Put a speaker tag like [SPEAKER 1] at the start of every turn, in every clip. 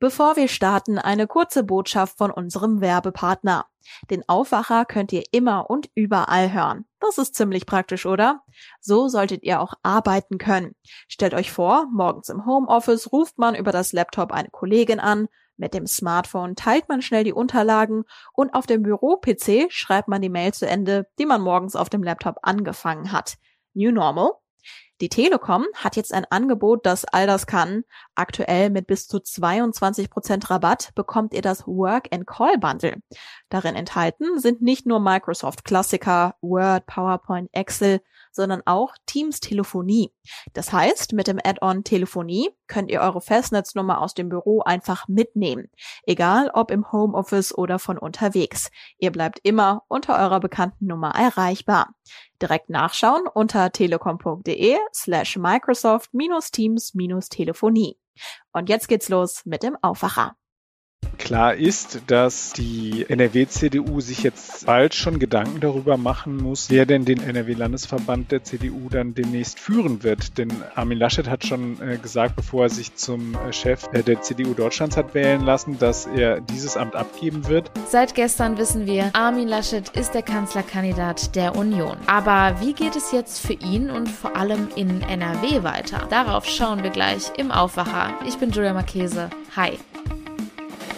[SPEAKER 1] Bevor wir starten, eine kurze Botschaft von unserem Werbepartner. Den Aufwacher könnt ihr immer und überall hören. Das ist ziemlich praktisch, oder? So solltet ihr auch arbeiten können. Stellt euch vor, morgens im Homeoffice ruft man über das Laptop eine Kollegin an, mit dem Smartphone teilt man schnell die Unterlagen und auf dem Büro-PC schreibt man die Mail zu Ende, die man morgens auf dem Laptop angefangen hat. New Normal? Die Telekom hat jetzt ein Angebot, das all das kann. Aktuell mit bis zu 22 Prozent Rabatt bekommt ihr das Work and Call Bundle. Darin enthalten sind nicht nur Microsoft Klassiker, Word, PowerPoint, Excel, sondern auch Teams Telefonie. Das heißt, mit dem Add-on Telefonie könnt ihr eure Festnetznummer aus dem Büro einfach mitnehmen. Egal ob im Homeoffice oder von unterwegs. Ihr bleibt immer unter eurer bekannten Nummer erreichbar. Direkt nachschauen unter telekom.de slash Microsoft Teams Telefonie. Und jetzt geht's los mit dem Aufwacher.
[SPEAKER 2] Klar ist, dass die NRW-CDU sich jetzt bald schon Gedanken darüber machen muss, wer denn den NRW-Landesverband der CDU dann demnächst führen wird. Denn Armin Laschet hat schon äh, gesagt, bevor er sich zum äh, Chef äh, der CDU Deutschlands hat wählen lassen, dass er dieses Amt abgeben wird.
[SPEAKER 3] Seit gestern wissen wir, Armin Laschet ist der Kanzlerkandidat der Union. Aber wie geht es jetzt für ihn und vor allem in NRW weiter? Darauf schauen wir gleich im Aufwacher. Ich bin Julia Marchese. Hi.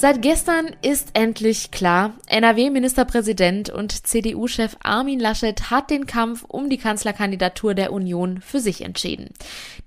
[SPEAKER 3] Seit gestern ist endlich klar, NRW-Ministerpräsident und CDU-Chef Armin Laschet hat den Kampf um die Kanzlerkandidatur der Union für sich entschieden.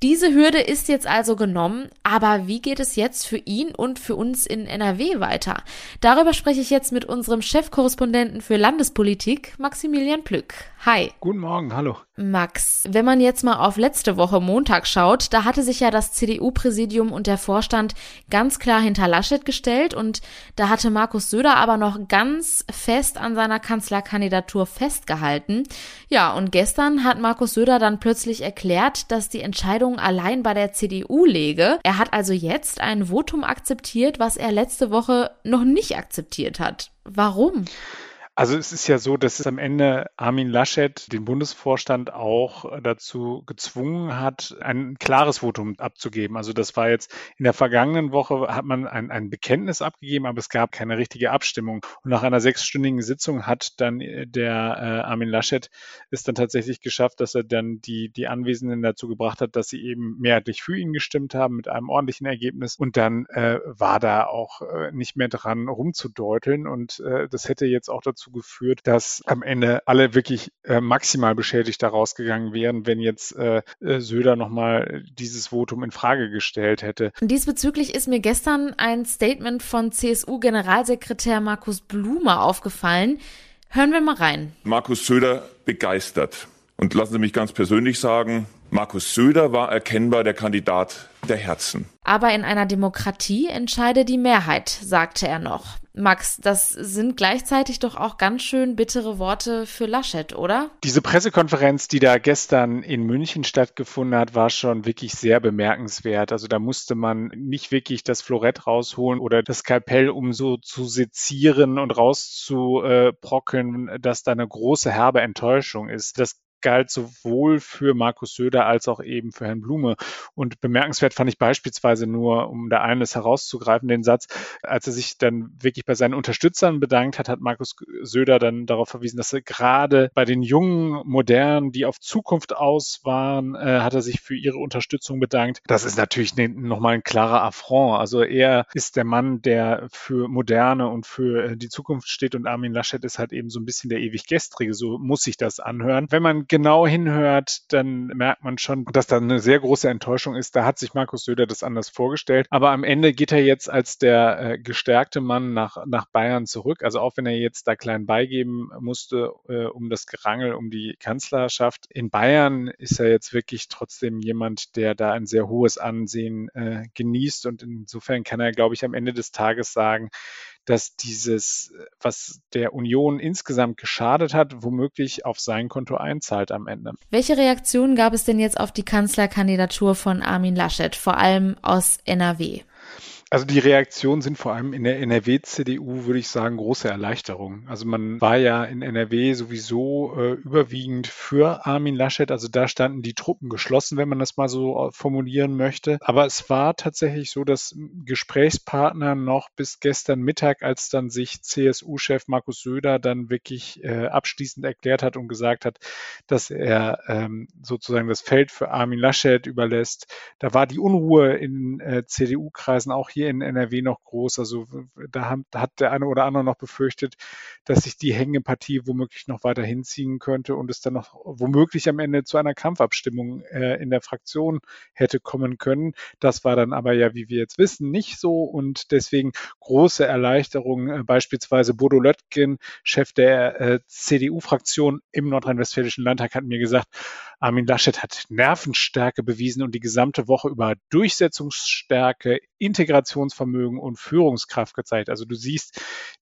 [SPEAKER 3] Diese Hürde ist jetzt also genommen, aber wie geht es jetzt für ihn und für uns in NRW weiter? Darüber spreche ich jetzt mit unserem Chefkorrespondenten für Landespolitik, Maximilian Plück. Hi.
[SPEAKER 2] Guten Morgen, hallo.
[SPEAKER 3] Max, wenn man jetzt mal auf letzte Woche Montag schaut, da hatte sich ja das CDU-Präsidium und der Vorstand ganz klar hinter Laschet gestellt und da hatte Markus Söder aber noch ganz fest an seiner Kanzlerkandidatur festgehalten. Ja, und gestern hat Markus Söder dann plötzlich erklärt, dass die Entscheidung allein bei der CDU läge. Er hat also jetzt ein Votum akzeptiert, was er letzte Woche noch nicht akzeptiert hat. Warum?
[SPEAKER 2] Also es ist ja so, dass es am Ende Armin Laschet den Bundesvorstand auch dazu gezwungen hat, ein klares Votum abzugeben. Also das war jetzt in der vergangenen Woche hat man ein, ein Bekenntnis abgegeben, aber es gab keine richtige Abstimmung. Und nach einer sechsstündigen Sitzung hat dann äh, der äh, Armin Laschet es dann tatsächlich geschafft, dass er dann die, die Anwesenden dazu gebracht hat, dass sie eben mehrheitlich für ihn gestimmt haben mit einem ordentlichen Ergebnis. Und dann äh, war da auch äh, nicht mehr dran rumzudeuteln. Und äh, das hätte jetzt auch dazu dazu geführt, dass am Ende alle wirklich äh, maximal beschädigt daraus gegangen wären, wenn jetzt äh, äh Söder nochmal dieses Votum in Frage gestellt hätte.
[SPEAKER 3] Diesbezüglich ist mir gestern ein Statement von CSU-Generalsekretär Markus Blume aufgefallen. Hören wir mal rein.
[SPEAKER 4] Markus Söder begeistert. Und lassen Sie mich ganz persönlich sagen, Markus Söder war erkennbar der Kandidat der Herzen.
[SPEAKER 3] Aber in einer Demokratie entscheide die Mehrheit, sagte er noch. Max, das sind gleichzeitig doch auch ganz schön bittere Worte für Laschet, oder?
[SPEAKER 2] Diese Pressekonferenz, die da gestern in München stattgefunden hat, war schon wirklich sehr bemerkenswert. Also da musste man nicht wirklich das Florett rausholen oder das Kapell, um so zu sezieren und rauszubrockeln, dass da eine große herbe Enttäuschung ist. Das galt sowohl für Markus Söder als auch eben für Herrn Blume. Und bemerkenswert fand ich beispielsweise nur, um da eines herauszugreifen, den Satz, als er sich dann wirklich bei seinen Unterstützern bedankt hat, hat Markus Söder dann darauf verwiesen, dass er gerade bei den jungen, modernen, die auf Zukunft aus waren, äh, hat er sich für ihre Unterstützung bedankt. Das ist natürlich ne, nochmal ein klarer Affront. Also er ist der Mann, der für Moderne und für äh, die Zukunft steht und Armin Laschet ist halt eben so ein bisschen der ewig Gestrige. So muss sich das anhören. Wenn man genau hinhört, dann merkt man schon, dass da eine sehr große Enttäuschung ist. Da hat sich Markus Söder das anders vorgestellt. Aber am Ende geht er jetzt als der äh, gestärkte Mann nach, nach Bayern zurück. Also auch wenn er jetzt da klein beigeben musste äh, um das Gerangel um die Kanzlerschaft. In Bayern ist er jetzt wirklich trotzdem jemand, der da ein sehr hohes Ansehen äh, genießt. Und insofern kann er, glaube ich, am Ende des Tages sagen, dass dieses, was der Union insgesamt geschadet hat, womöglich auf sein Konto einzahlt am Ende.
[SPEAKER 3] Welche Reaktionen gab es denn jetzt auf die Kanzlerkandidatur von Armin Laschet, vor allem aus NRW?
[SPEAKER 2] Also die Reaktionen sind vor allem in der NRW-CDU, würde ich sagen, große Erleichterung. Also man war ja in NRW sowieso äh, überwiegend für Armin Laschet. Also da standen die Truppen geschlossen, wenn man das mal so äh, formulieren möchte. Aber es war tatsächlich so, dass Gesprächspartner noch bis gestern Mittag, als dann sich CSU-Chef Markus Söder dann wirklich äh, abschließend erklärt hat und gesagt hat, dass er ähm, sozusagen das Feld für Armin Laschet überlässt, da war die Unruhe in äh, CDU-Kreisen auch hier hier in NRW noch groß. Also da, hat der eine oder andere noch befürchtet, dass sich die Hängepartie womöglich noch weiter hinziehen könnte und es dann noch womöglich am Ende zu einer Kampfabstimmung äh, in der Fraktion hätte kommen können. Das war dann aber ja, wie wir jetzt wissen, nicht so und deswegen große Erleichterung. Äh, beispielsweise Bodo Löttgen, Chef der äh, CDU-Fraktion im Nordrhein-Westfälischen Landtag, hat mir gesagt, Armin Laschet hat Nervenstärke bewiesen und die gesamte Woche über Durchsetzungsstärke, Integrationsvermögen und Führungskraft gezeigt. Also du siehst,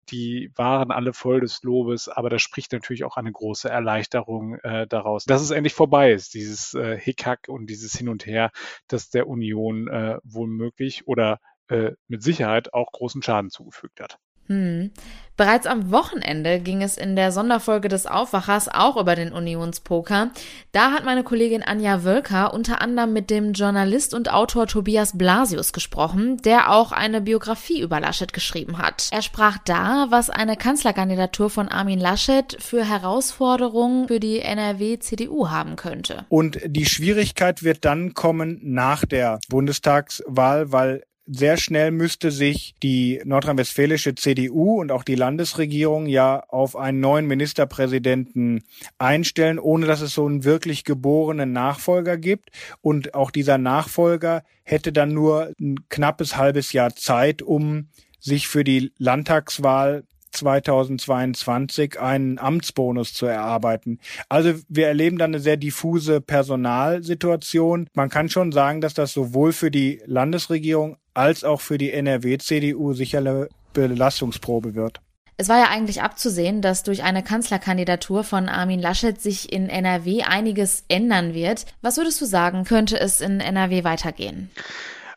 [SPEAKER 2] die waren alle voll des Lobes, aber da spricht natürlich auch eine große Erleichterung äh, daraus, dass es endlich vorbei ist, dieses äh, Hickhack und dieses Hin und Her, das der Union äh, wohl möglich oder äh, mit Sicherheit auch großen Schaden zugefügt hat.
[SPEAKER 3] Hm. Bereits am Wochenende ging es in der Sonderfolge des Aufwachers auch über den Unionspoker. Da hat meine Kollegin Anja Wölker unter anderem mit dem Journalist und Autor Tobias Blasius gesprochen, der auch eine Biografie über Laschet geschrieben hat. Er sprach da, was eine Kanzlerkandidatur von Armin Laschet für Herausforderungen für die NRW-CDU haben könnte.
[SPEAKER 5] Und die Schwierigkeit wird dann kommen nach der Bundestagswahl, weil sehr schnell müsste sich die nordrhein-westfälische CDU und auch die Landesregierung ja auf einen neuen Ministerpräsidenten einstellen, ohne dass es so einen wirklich geborenen Nachfolger gibt. Und auch dieser Nachfolger hätte dann nur ein knappes halbes Jahr Zeit, um sich für die Landtagswahl 2022 einen Amtsbonus zu erarbeiten. Also wir erleben dann eine sehr diffuse Personalsituation. Man kann schon sagen, dass das sowohl für die Landesregierung als auch für die NRW-CDU sicher eine Belastungsprobe wird.
[SPEAKER 3] Es war ja eigentlich abzusehen, dass durch eine Kanzlerkandidatur von Armin Laschet sich in NRW einiges ändern wird. Was würdest du sagen, könnte es in NRW weitergehen?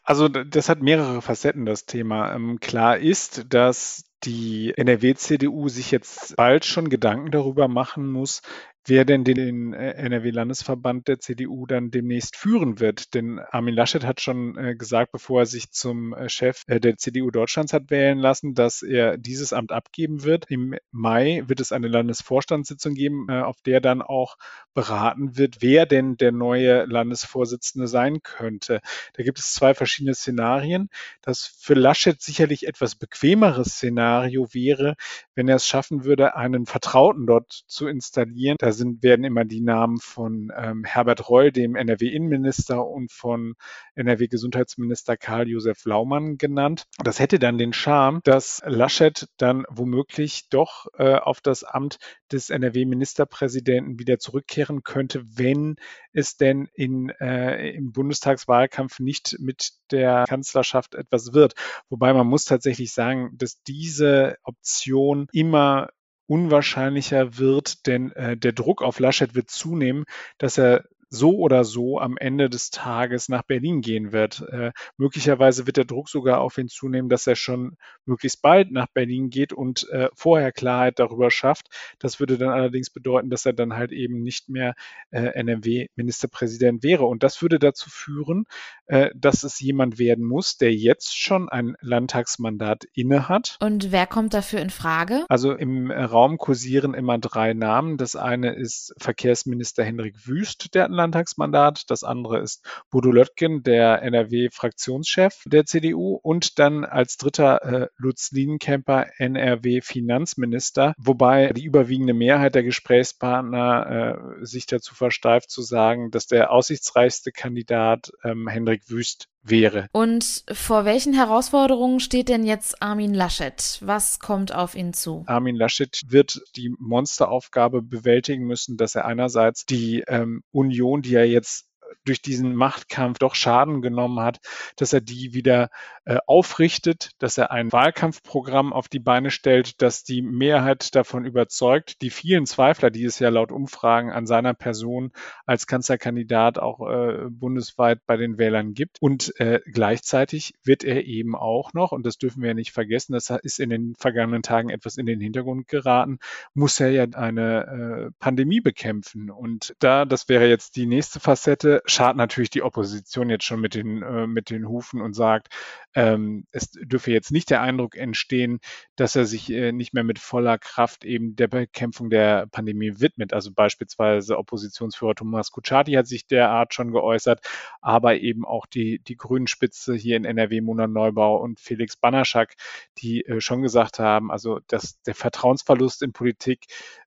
[SPEAKER 2] Also das hat mehrere Facetten, das Thema. Ähm, klar ist, dass die NRW-CDU sich jetzt bald schon Gedanken darüber machen muss, wer denn den äh, NRW-Landesverband der CDU dann demnächst führen wird. Denn Armin Laschet hat schon äh, gesagt, bevor er sich zum äh, Chef der CDU Deutschlands hat wählen lassen, dass er dieses Amt abgeben wird. Im Mai wird es eine Landesvorstandssitzung geben, auf der dann auch beraten wird, wer denn der neue Landesvorsitzende sein könnte. Da gibt es zwei verschiedene Szenarien. Das für Laschet sicherlich etwas bequemere Szenario wäre, wenn er es schaffen würde, einen Vertrauten dort zu installieren. Da sind, werden immer die Namen von ähm, Herbert Reul, dem NRW-Innenminister, und von NRW-Gesundheitsminister Karl-Josef Laumann genannt. Das hätte dann den Charme, dass Laschet dann womöglich doch äh, auf das Amt des NRW-Ministerpräsidenten wieder zurückkehren könnte, wenn es denn in, äh, im Bundestagswahlkampf nicht mit der Kanzlerschaft etwas wird. Wobei man muss tatsächlich sagen, dass diese Option immer unwahrscheinlicher wird, denn äh, der Druck auf Laschet wird zunehmen, dass er so oder so am Ende des Tages nach Berlin gehen wird. Äh, möglicherweise wird der Druck sogar auf ihn zunehmen, dass er schon möglichst bald nach Berlin geht und äh, vorher Klarheit darüber schafft. Das würde dann allerdings bedeuten, dass er dann halt eben nicht mehr äh, NRW-Ministerpräsident wäre. Und das würde dazu führen, äh, dass es jemand werden muss, der jetzt schon ein Landtagsmandat inne hat.
[SPEAKER 3] Und wer kommt dafür in Frage?
[SPEAKER 2] Also im Raum kursieren immer drei Namen. Das eine ist Verkehrsminister Henrik Wüst, der ein Landtagsmandat. Das andere ist Bodo Löttgen, der NRW-Fraktionschef der CDU. Und dann als dritter äh, Lutz Lienkemper, NRW-Finanzminister. Wobei die überwiegende Mehrheit der Gesprächspartner äh, sich dazu versteift zu sagen, dass der aussichtsreichste Kandidat ähm, Hendrik Wüst wäre.
[SPEAKER 3] Und vor welchen Herausforderungen steht denn jetzt Armin Laschet? Was kommt auf ihn zu?
[SPEAKER 2] Armin Laschet wird die Monsteraufgabe bewältigen müssen, dass er einerseits die ähm, Union, die er jetzt durch diesen Machtkampf doch Schaden genommen hat, dass er die wieder äh, aufrichtet, dass er ein Wahlkampfprogramm auf die Beine stellt, dass die Mehrheit davon überzeugt, die vielen Zweifler, die es ja laut Umfragen an seiner Person als Kanzlerkandidat auch äh, bundesweit bei den Wählern gibt. Und äh, gleichzeitig wird er eben auch noch, und das dürfen wir ja nicht vergessen, das ist in den vergangenen Tagen etwas in den Hintergrund geraten, muss er ja eine äh, Pandemie bekämpfen. Und da, das wäre jetzt die nächste Facette, schadet natürlich die Opposition jetzt schon mit den, äh, mit den Hufen und sagt, ähm, es dürfe jetzt nicht der Eindruck entstehen, dass er sich äh, nicht mehr mit voller Kraft eben der Bekämpfung der Pandemie widmet. Also beispielsweise Oppositionsführer Thomas Kutschaty hat sich derart schon geäußert, aber eben auch die, die Grünen-Spitze hier in NRW, Mona Neubau und Felix Banaschak, die äh, schon gesagt haben, also dass der Vertrauensverlust in Politik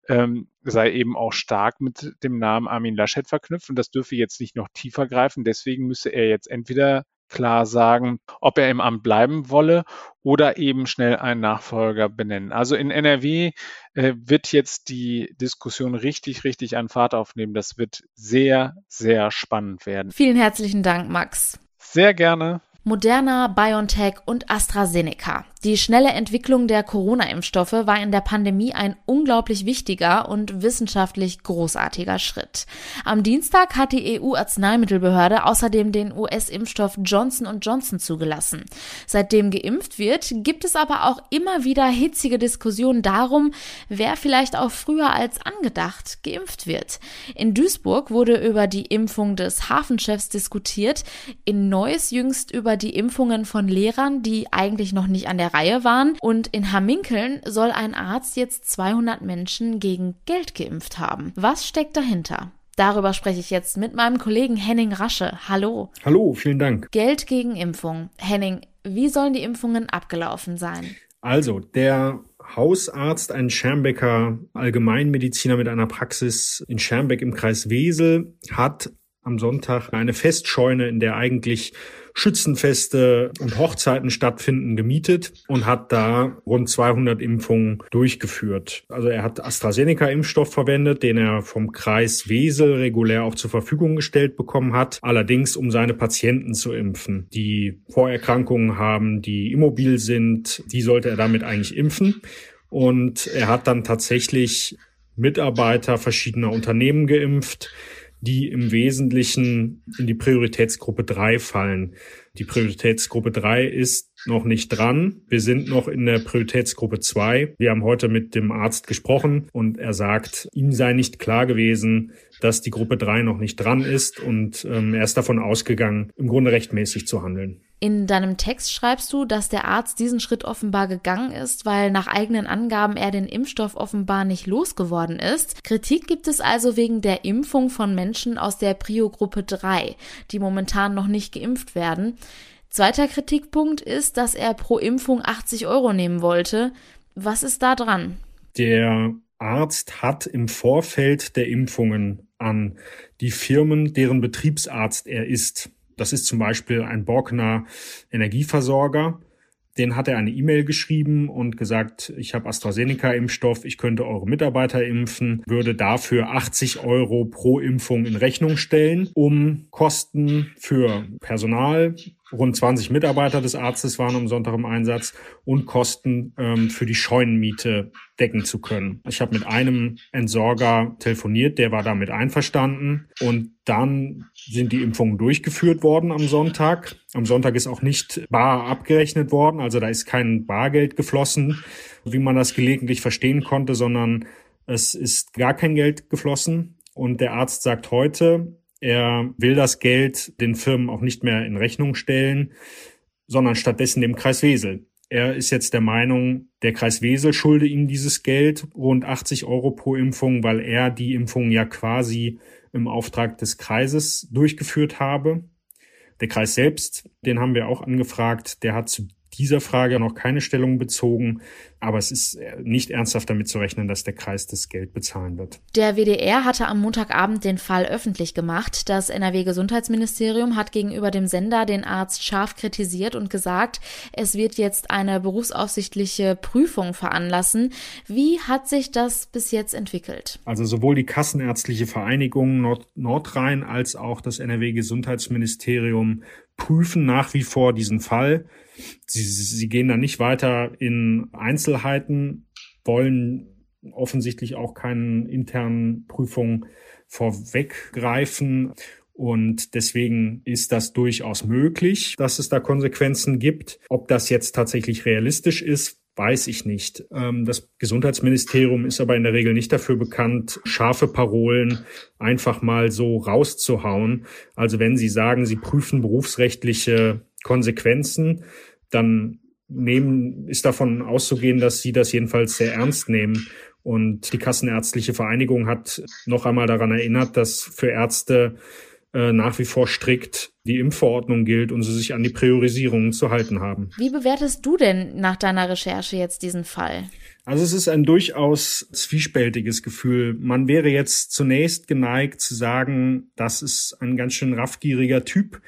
[SPEAKER 2] ähm, sei eben auch stark mit dem Namen Armin Laschet verknüpft und das dürfe jetzt nicht noch tiefer greifen. Deswegen müsse er jetzt entweder klar sagen, ob er im Amt bleiben wolle oder eben schnell einen Nachfolger benennen. Also in NRW äh, wird jetzt die Diskussion richtig, richtig an Fahrt aufnehmen. Das wird sehr, sehr spannend werden.
[SPEAKER 3] Vielen herzlichen Dank, Max.
[SPEAKER 2] Sehr gerne.
[SPEAKER 3] Moderna, BioNTech und AstraZeneca. Die schnelle Entwicklung der Corona-Impfstoffe war in der Pandemie ein unglaublich wichtiger und wissenschaftlich großartiger Schritt. Am Dienstag hat die EU-Arzneimittelbehörde außerdem den US-Impfstoff Johnson Johnson zugelassen. Seitdem geimpft wird, gibt es aber auch immer wieder hitzige Diskussionen darum, wer vielleicht auch früher als angedacht geimpft wird. In Duisburg wurde über die Impfung des Hafenchefs diskutiert, in Neuss jüngst über die Impfungen von Lehrern, die eigentlich noch nicht an der Reihe waren. Und in Hamminkeln soll ein Arzt jetzt 200 Menschen gegen Geld geimpft haben. Was steckt dahinter? Darüber spreche ich jetzt mit meinem Kollegen Henning Rasche. Hallo.
[SPEAKER 6] Hallo, vielen Dank.
[SPEAKER 3] Geld gegen Impfung. Henning, wie sollen die Impfungen abgelaufen sein?
[SPEAKER 6] Also, der Hausarzt, ein Schermbecker Allgemeinmediziner mit einer Praxis in Schermbeck im Kreis Wesel, hat am Sonntag eine Festscheune, in der eigentlich Schützenfeste und Hochzeiten stattfinden, gemietet und hat da rund 200 Impfungen durchgeführt. Also er hat AstraZeneca-Impfstoff verwendet, den er vom Kreis Wesel regulär auch zur Verfügung gestellt bekommen hat, allerdings um seine Patienten zu impfen, die Vorerkrankungen haben, die immobil sind, die sollte er damit eigentlich impfen. Und er hat dann tatsächlich Mitarbeiter verschiedener Unternehmen geimpft, die im Wesentlichen in die Prioritätsgruppe 3 fallen. Die Prioritätsgruppe 3 ist noch nicht dran. Wir sind noch in der Prioritätsgruppe 2. Wir haben heute mit dem Arzt gesprochen und er sagt, ihm sei nicht klar gewesen, dass die Gruppe 3 noch nicht dran ist und ähm, er ist davon ausgegangen, im Grunde rechtmäßig zu handeln.
[SPEAKER 3] In deinem Text schreibst du, dass der Arzt diesen Schritt offenbar gegangen ist, weil nach eigenen Angaben er den Impfstoff offenbar nicht losgeworden ist. Kritik gibt es also wegen der Impfung von Menschen aus der Prio-Gruppe 3, die momentan noch nicht geimpft werden. Zweiter Kritikpunkt ist, dass er pro Impfung 80 Euro nehmen wollte. Was ist da dran?
[SPEAKER 6] Der Arzt hat im Vorfeld der Impfungen an die Firmen, deren Betriebsarzt er ist, das ist zum Beispiel ein Borkener Energieversorger. Den hat er eine E-Mail geschrieben und gesagt, ich habe AstraZeneca-Impfstoff, ich könnte eure Mitarbeiter impfen, würde dafür 80 Euro pro Impfung in Rechnung stellen, um Kosten für Personal, rund 20 Mitarbeiter des Arztes waren am Sonntag im Einsatz und Kosten ähm, für die Scheunenmiete decken zu können. Ich habe mit einem Entsorger telefoniert, der war damit einverstanden und dann sind die Impfungen durchgeführt worden am Sonntag. Am Sonntag ist auch nicht bar abgerechnet worden, also da ist kein Bargeld geflossen, wie man das gelegentlich verstehen konnte, sondern es ist gar kein Geld geflossen. Und der Arzt sagt heute, er will das Geld den Firmen auch nicht mehr in Rechnung stellen, sondern stattdessen dem Kreis Wesel. Er ist jetzt der Meinung, der Kreis Wesel schulde ihm dieses Geld, rund 80 Euro pro Impfung, weil er die Impfung ja quasi im Auftrag des Kreises durchgeführt habe. Der Kreis selbst, den haben wir auch angefragt, der hat zu dieser Frage noch keine Stellung bezogen. Aber es ist äh, nicht ernsthaft damit zu rechnen, dass der Kreis das Geld bezahlen wird.
[SPEAKER 3] Der WDR hatte am Montagabend den Fall öffentlich gemacht. Das NRW-Gesundheitsministerium hat gegenüber dem Sender den Arzt scharf kritisiert und gesagt, es wird jetzt eine berufsaufsichtliche Prüfung veranlassen. Wie hat sich das bis jetzt entwickelt?
[SPEAKER 6] Also sowohl die Kassenärztliche Vereinigung Nord Nordrhein als auch das NRW-Gesundheitsministerium prüfen nach wie vor diesen Fall. Sie, sie gehen da nicht weiter in Einzelheiten, wollen offensichtlich auch keinen internen Prüfungen vorweggreifen. Und deswegen ist das durchaus möglich, dass es da Konsequenzen gibt. Ob das jetzt tatsächlich realistisch ist, weiß ich nicht. Ähm, das Gesundheitsministerium ist aber in der Regel nicht dafür bekannt, scharfe Parolen einfach mal so rauszuhauen. Also wenn Sie sagen, Sie prüfen berufsrechtliche Konsequenzen, dann nehmen, ist davon auszugehen, dass Sie das jedenfalls sehr ernst nehmen. Und die Kassenärztliche Vereinigung hat noch einmal daran erinnert, dass für Ärzte äh, nach wie vor strikt die Impfverordnung gilt und sie sich an die Priorisierungen zu halten haben.
[SPEAKER 3] Wie bewertest du denn nach deiner Recherche jetzt diesen Fall?
[SPEAKER 6] Also es ist ein durchaus zwiespältiges Gefühl. Man wäre jetzt zunächst geneigt zu sagen, das ist ein ganz schön raffgieriger Typ,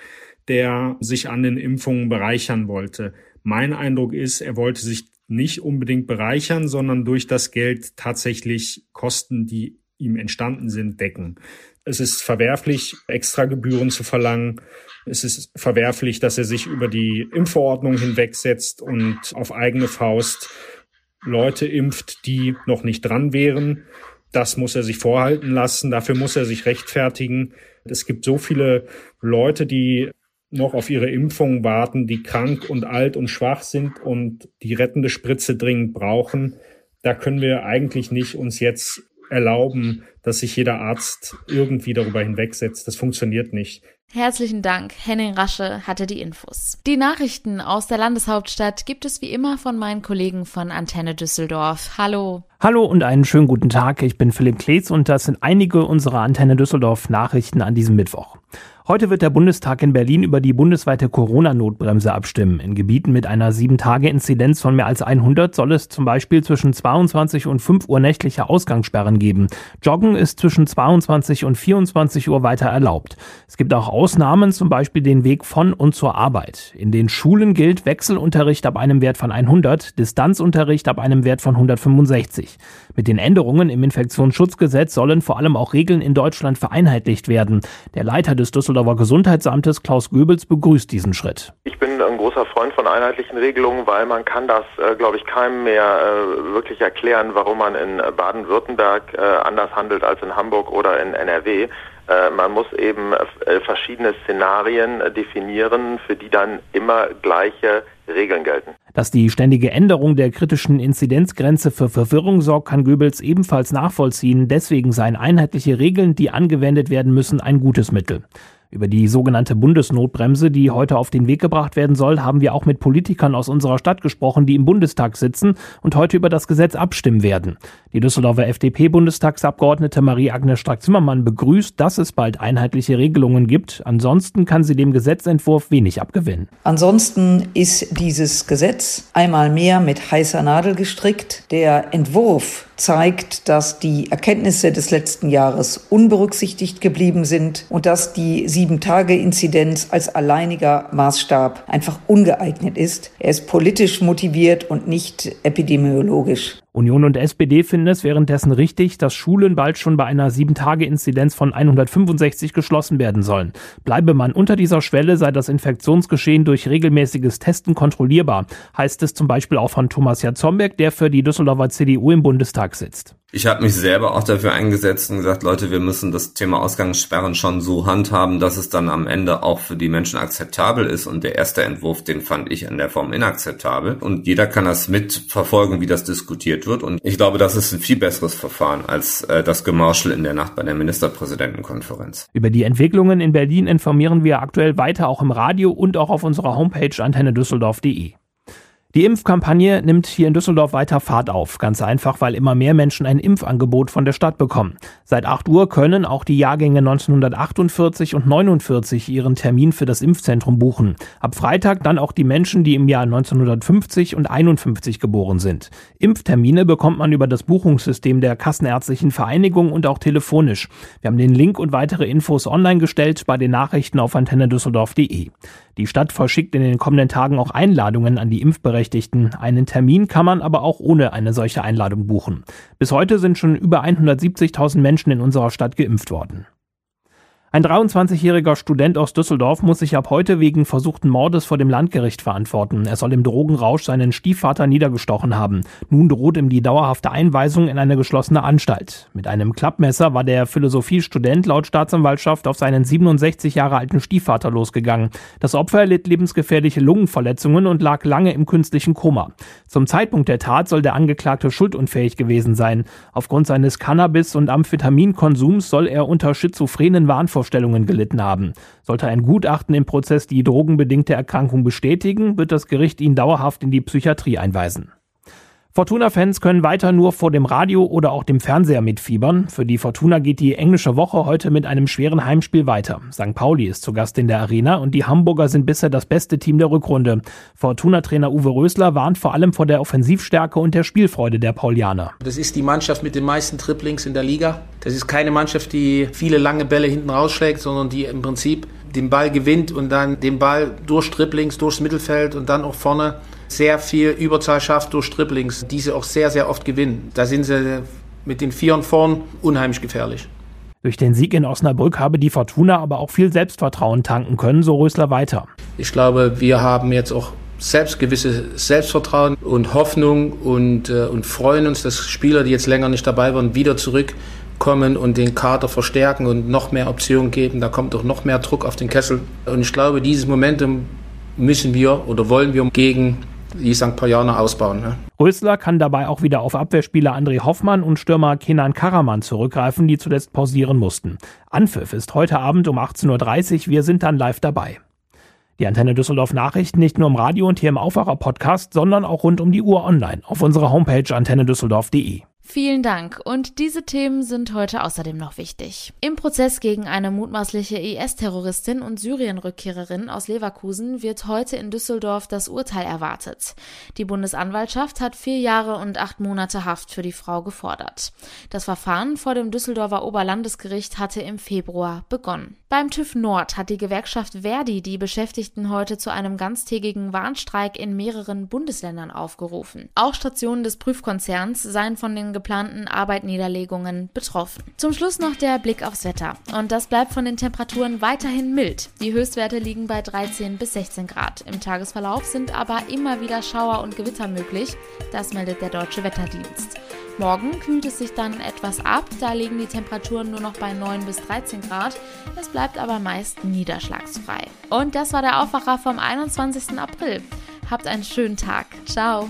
[SPEAKER 6] der sich an den Impfungen bereichern wollte. Mein Eindruck ist, er wollte sich nicht unbedingt bereichern, sondern durch das Geld tatsächlich Kosten, die ihm entstanden sind, decken. Es ist verwerflich, extra Gebühren zu verlangen. Es ist verwerflich, dass er sich über die Impfverordnung hinwegsetzt und auf eigene Faust Leute impft, die noch nicht dran wären. Das muss er sich vorhalten lassen. Dafür muss er sich rechtfertigen. Es gibt so viele Leute, die noch auf ihre Impfung warten, die krank und alt und schwach sind und die rettende Spritze dringend brauchen. Da können wir eigentlich nicht uns jetzt erlauben, dass sich jeder Arzt irgendwie darüber hinwegsetzt. Das funktioniert nicht.
[SPEAKER 3] Herzlichen Dank. Henning Rasche hatte die Infos. Die Nachrichten aus der Landeshauptstadt gibt es wie immer von meinen Kollegen von Antenne Düsseldorf. Hallo.
[SPEAKER 7] Hallo und einen schönen guten Tag. Ich bin Philipp Kleetz und das sind einige unserer Antenne Düsseldorf Nachrichten an diesem Mittwoch. Heute wird der Bundestag in Berlin über die bundesweite Corona-Notbremse abstimmen. In Gebieten mit einer 7-Tage-Inzidenz von mehr als 100 soll es zum Beispiel zwischen 22 und 5 Uhr nächtliche Ausgangssperren geben. Joggen ist zwischen 22 und 24 Uhr weiter erlaubt. Es gibt auch Ausnahmen, zum Beispiel den Weg von und zur Arbeit. In den Schulen gilt Wechselunterricht ab einem Wert von 100, Distanzunterricht ab einem Wert von 165. Mit den Änderungen im Infektionsschutzgesetz sollen vor allem auch Regeln in Deutschland vereinheitlicht werden. Der Leiter des Düsseldorfer Gesundheitsamtes Klaus Goebbels begrüßt diesen Schritt.
[SPEAKER 8] Ich bin ein großer Freund von einheitlichen Regelungen, weil man kann das, äh, glaube ich, keinem mehr äh, wirklich erklären, warum man in Baden-Württemberg äh, anders handelt als in Hamburg oder in NRW. Äh, man muss eben äh, verschiedene Szenarien äh, definieren, für die dann immer gleiche Regeln gelten.
[SPEAKER 7] Dass die ständige Änderung der kritischen Inzidenzgrenze für Verwirrung sorgt, kann Goebbels ebenfalls nachvollziehen. Deswegen seien einheitliche Regeln, die angewendet werden müssen, ein gutes Mittel. Über die sogenannte Bundesnotbremse, die heute auf den Weg gebracht werden soll, haben wir auch mit Politikern aus unserer Stadt gesprochen, die im Bundestag sitzen und heute über das Gesetz abstimmen werden. Die Düsseldorfer FDP-Bundestagsabgeordnete Marie-Agnes Strack-Zimmermann begrüßt, dass es bald einheitliche Regelungen gibt. Ansonsten kann sie dem Gesetzentwurf wenig abgewinnen.
[SPEAKER 9] Ansonsten ist dieses Gesetz einmal mehr mit heißer Nadel gestrickt. Der Entwurf zeigt, dass die Erkenntnisse des letzten Jahres unberücksichtigt geblieben sind und dass die Sieben-Tage-Inzidenz als alleiniger Maßstab einfach ungeeignet ist. Er ist politisch motiviert und nicht epidemiologisch.
[SPEAKER 7] Union und SPD finden es währenddessen richtig, dass Schulen bald schon bei einer 7-Tage-Inzidenz von 165 geschlossen werden sollen. Bleibe man unter dieser Schwelle, sei das Infektionsgeschehen durch regelmäßiges Testen kontrollierbar, heißt es zum Beispiel auch von Thomas Jatzomberg, der für die Düsseldorfer CDU im Bundestag sitzt.
[SPEAKER 10] Ich habe mich selber auch dafür eingesetzt und gesagt, Leute, wir müssen das Thema Ausgangssperren schon so handhaben, dass es dann am Ende auch für die Menschen akzeptabel ist. Und der erste Entwurf, den fand ich in der Form inakzeptabel. Und jeder kann das mitverfolgen, wie das diskutiert wird. Und ich glaube, das ist ein viel besseres Verfahren als äh, das Gemarschel in der Nacht bei der Ministerpräsidentenkonferenz.
[SPEAKER 7] Über die Entwicklungen in Berlin informieren wir aktuell weiter auch im Radio und auch auf unserer Homepage antennedüsseldorf.de. Die Impfkampagne nimmt hier in Düsseldorf weiter Fahrt auf. Ganz einfach, weil immer mehr Menschen ein Impfangebot von der Stadt bekommen. Seit 8 Uhr können auch die Jahrgänge 1948 und 49 ihren Termin für das Impfzentrum buchen. Ab Freitag dann auch die Menschen, die im Jahr 1950 und 51 geboren sind. Impftermine bekommt man über das Buchungssystem der Kassenärztlichen Vereinigung und auch telefonisch. Wir haben den Link und weitere Infos online gestellt bei den Nachrichten auf antennedüsseldorf.de. Die Stadt verschickt in den kommenden Tagen auch Einladungen an die Impfberechtigten. Einen Termin kann man aber auch ohne eine solche Einladung buchen. Bis heute sind schon über 170.000 Menschen in unserer Stadt geimpft worden. Ein 23-jähriger Student aus Düsseldorf muss sich ab heute wegen versuchten Mordes vor dem Landgericht verantworten. Er soll im Drogenrausch seinen Stiefvater niedergestochen haben. Nun droht ihm die dauerhafte Einweisung in eine geschlossene Anstalt. Mit einem Klappmesser war der Philosophiestudent laut Staatsanwaltschaft auf seinen 67 Jahre alten Stiefvater losgegangen. Das Opfer erlitt lebensgefährliche Lungenverletzungen und lag lange im künstlichen Koma. Zum Zeitpunkt der Tat soll der Angeklagte schuldunfähig gewesen sein. Aufgrund seines Cannabis- und Amphetaminkonsums soll er unter schizophrenen Wahnvorstellungen Wahnvorstellungen gelitten haben. Sollte ein Gutachten im Prozess die drogenbedingte Erkrankung bestätigen, wird das Gericht ihn dauerhaft in die Psychiatrie einweisen. Fortuna-Fans können weiter nur vor dem Radio oder auch dem Fernseher mitfiebern. Für die Fortuna geht die englische Woche heute mit einem schweren Heimspiel weiter. St. Pauli ist zu Gast in der Arena und die Hamburger sind bisher das beste Team der Rückrunde. Fortuna-Trainer Uwe Rösler warnt vor allem vor der Offensivstärke und der Spielfreude der Paulianer.
[SPEAKER 11] Das ist die Mannschaft mit den meisten Triplings in der Liga. Das ist keine Mannschaft, die viele lange Bälle hinten rausschlägt, sondern die im Prinzip den Ball gewinnt und dann den Ball durch Triplings, durchs Mittelfeld und dann auch vorne sehr viel Überzahl schafft durch Dribblings, diese auch sehr, sehr oft gewinnen. Da sind sie mit den Vieren vorn unheimlich gefährlich.
[SPEAKER 7] Durch den Sieg in Osnabrück habe die Fortuna aber auch viel Selbstvertrauen tanken können, so Rösler weiter.
[SPEAKER 11] Ich glaube, wir haben jetzt auch selbst gewisses Selbstvertrauen und Hoffnung und, äh, und freuen uns, dass Spieler, die jetzt länger nicht dabei waren, wieder zurückkommen und den Kader verstärken und noch mehr Optionen geben. Da kommt doch noch mehr Druck auf den Kessel. Und ich glaube, dieses Momentum müssen wir oder wollen wir gegen die St. Paulianer ausbauen. Ne?
[SPEAKER 7] Rösler kann dabei auch wieder auf Abwehrspieler André Hoffmann und Stürmer Kenan Karaman zurückgreifen, die zuletzt pausieren mussten. Anpfiff ist heute Abend um 18.30 Uhr. Wir sind dann live dabei. Die Antenne Düsseldorf Nachrichten nicht nur im Radio und hier im Aufwacher Podcast, sondern auch rund um die Uhr online auf unserer Homepage antennedüsseldorf.de.
[SPEAKER 3] Vielen Dank. Und diese Themen sind heute außerdem noch wichtig. Im Prozess gegen eine mutmaßliche IS-Terroristin und Syrien-Rückkehrerin aus Leverkusen wird heute in Düsseldorf das Urteil erwartet. Die Bundesanwaltschaft hat vier Jahre und acht Monate Haft für die Frau gefordert. Das Verfahren vor dem Düsseldorfer Oberlandesgericht hatte im Februar begonnen. Beim TÜV Nord hat die Gewerkschaft Verdi die Beschäftigten heute zu einem ganztägigen Warnstreik in mehreren Bundesländern aufgerufen. Auch Stationen des Prüfkonzerns seien von den geplanten Arbeitniederlegungen betroffen. Zum Schluss noch der Blick aufs Wetter. Und das bleibt von den Temperaturen weiterhin mild. Die Höchstwerte liegen bei 13 bis 16 Grad. Im Tagesverlauf sind aber immer wieder Schauer und Gewitter möglich. Das meldet der Deutsche Wetterdienst. Morgen kühlt es sich dann etwas ab, da liegen die Temperaturen nur noch bei 9 bis 13 Grad. Es bleibt aber meist niederschlagsfrei. Und das war der Aufwacher vom 21. April. Habt einen schönen Tag. Ciao.